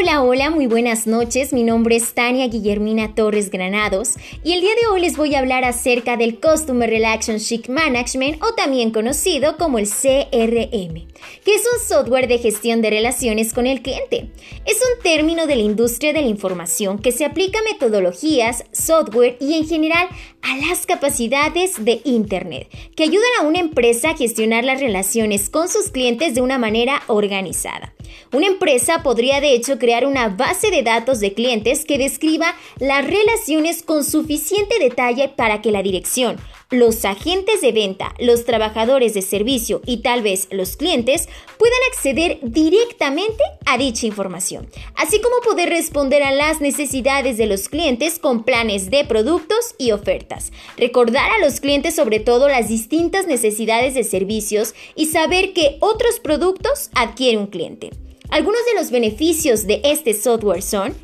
Hola, hola, muy buenas noches. Mi nombre es Tania Guillermina Torres Granados y el día de hoy les voy a hablar acerca del Customer Relationship Management o también conocido como el CRM, que es un software de gestión de relaciones con el cliente. Es un término de la industria de la información que se aplica a metodologías, software y en general a las capacidades de Internet, que ayudan a una empresa a gestionar las relaciones con sus clientes de una manera organizada. Una empresa podría de hecho crear una base de datos de clientes que describa las relaciones con suficiente detalle para que la dirección, los agentes de venta, los trabajadores de servicio y tal vez los clientes puedan acceder directamente a dicha información, así como poder responder a las necesidades de los clientes con planes de productos y ofertas. Recordar a los clientes sobre todo las distintas necesidades de servicios y saber que otros productos adquiere un cliente. Algunos de los beneficios de este software son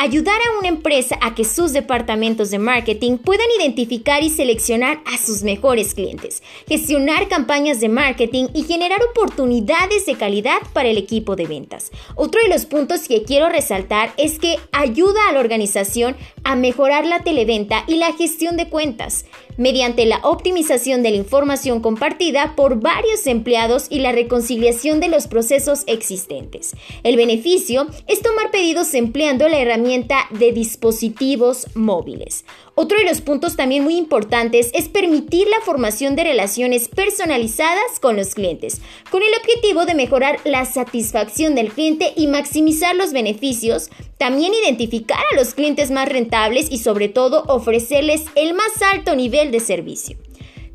ayudar a una empresa a que sus departamentos de marketing puedan identificar y seleccionar a sus mejores clientes, gestionar campañas de marketing y generar oportunidades de calidad para el equipo de ventas. Otro de los puntos que quiero resaltar es que ayuda a la organización a mejorar la televenta y la gestión de cuentas mediante la optimización de la información compartida por varios empleados y la reconciliación de los procesos existentes. El beneficio es tomar pedidos empleando la herramienta de dispositivos móviles. Otro de los puntos también muy importantes es permitir la formación de relaciones personalizadas con los clientes, con el objetivo de mejorar la satisfacción del cliente y maximizar los beneficios, también identificar a los clientes más rentables y sobre todo ofrecerles el más alto nivel de servicio.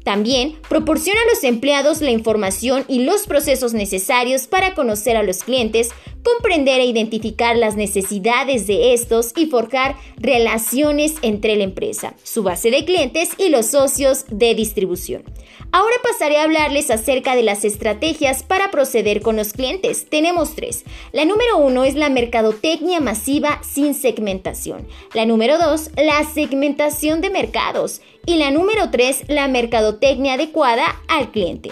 También proporciona a los empleados la información y los procesos necesarios para conocer a los clientes, comprender e identificar las necesidades de estos y forjar relaciones entre la empresa, su base de clientes y los socios de distribución. Ahora pasaré a hablarles acerca de las estrategias para proceder con los clientes. Tenemos tres. La número uno es la mercadotecnia masiva sin segmentación. La número dos, la segmentación de mercados. Y la número tres, la mercadotecnia adecuada al cliente.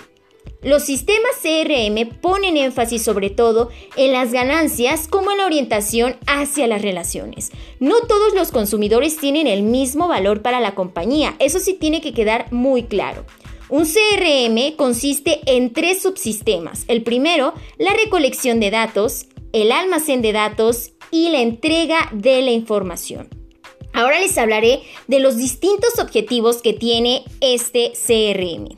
Los sistemas CRM ponen énfasis sobre todo en las ganancias como en la orientación hacia las relaciones. No todos los consumidores tienen el mismo valor para la compañía, eso sí tiene que quedar muy claro. Un CRM consiste en tres subsistemas. El primero, la recolección de datos, el almacén de datos y la entrega de la información. Ahora les hablaré de los distintos objetivos que tiene este CRM.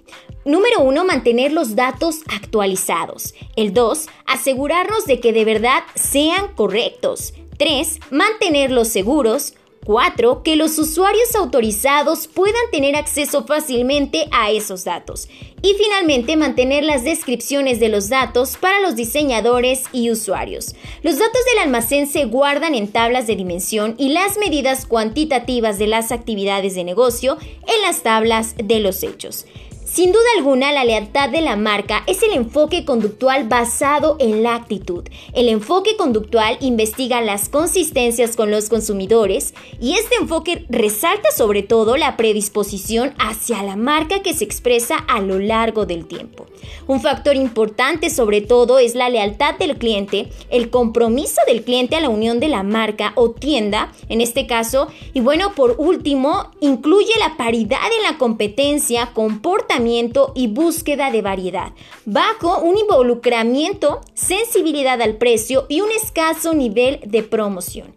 Número uno, mantener los datos actualizados. El dos, asegurarnos de que de verdad sean correctos. Tres, mantenerlos seguros. 4. Que los usuarios autorizados puedan tener acceso fácilmente a esos datos. Y finalmente, mantener las descripciones de los datos para los diseñadores y usuarios. Los datos del almacén se guardan en tablas de dimensión y las medidas cuantitativas de las actividades de negocio en las tablas de los hechos. Sin duda alguna, la lealtad de la marca es el enfoque conductual basado en la actitud. El enfoque conductual investiga las consistencias con los consumidores y este enfoque resalta sobre todo la predisposición hacia la marca que se expresa a lo largo del tiempo. Un factor importante sobre todo es la lealtad del cliente, el compromiso del cliente a la unión de la marca o tienda, en este caso, y bueno, por último, incluye la paridad en la competencia, y búsqueda de variedad, bajo un involucramiento, sensibilidad al precio y un escaso nivel de promoción.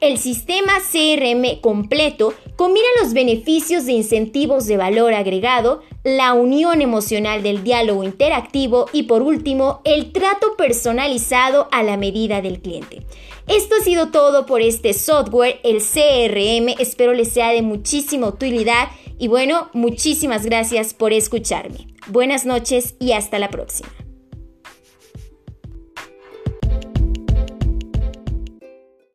El sistema CRM completo combina los beneficios de incentivos de valor agregado, la unión emocional del diálogo interactivo y por último el trato personalizado a la medida del cliente. Esto ha sido todo por este software, el CRM. Espero les sea de muchísima utilidad y bueno, muchísimas gracias por escucharme. Buenas noches y hasta la próxima.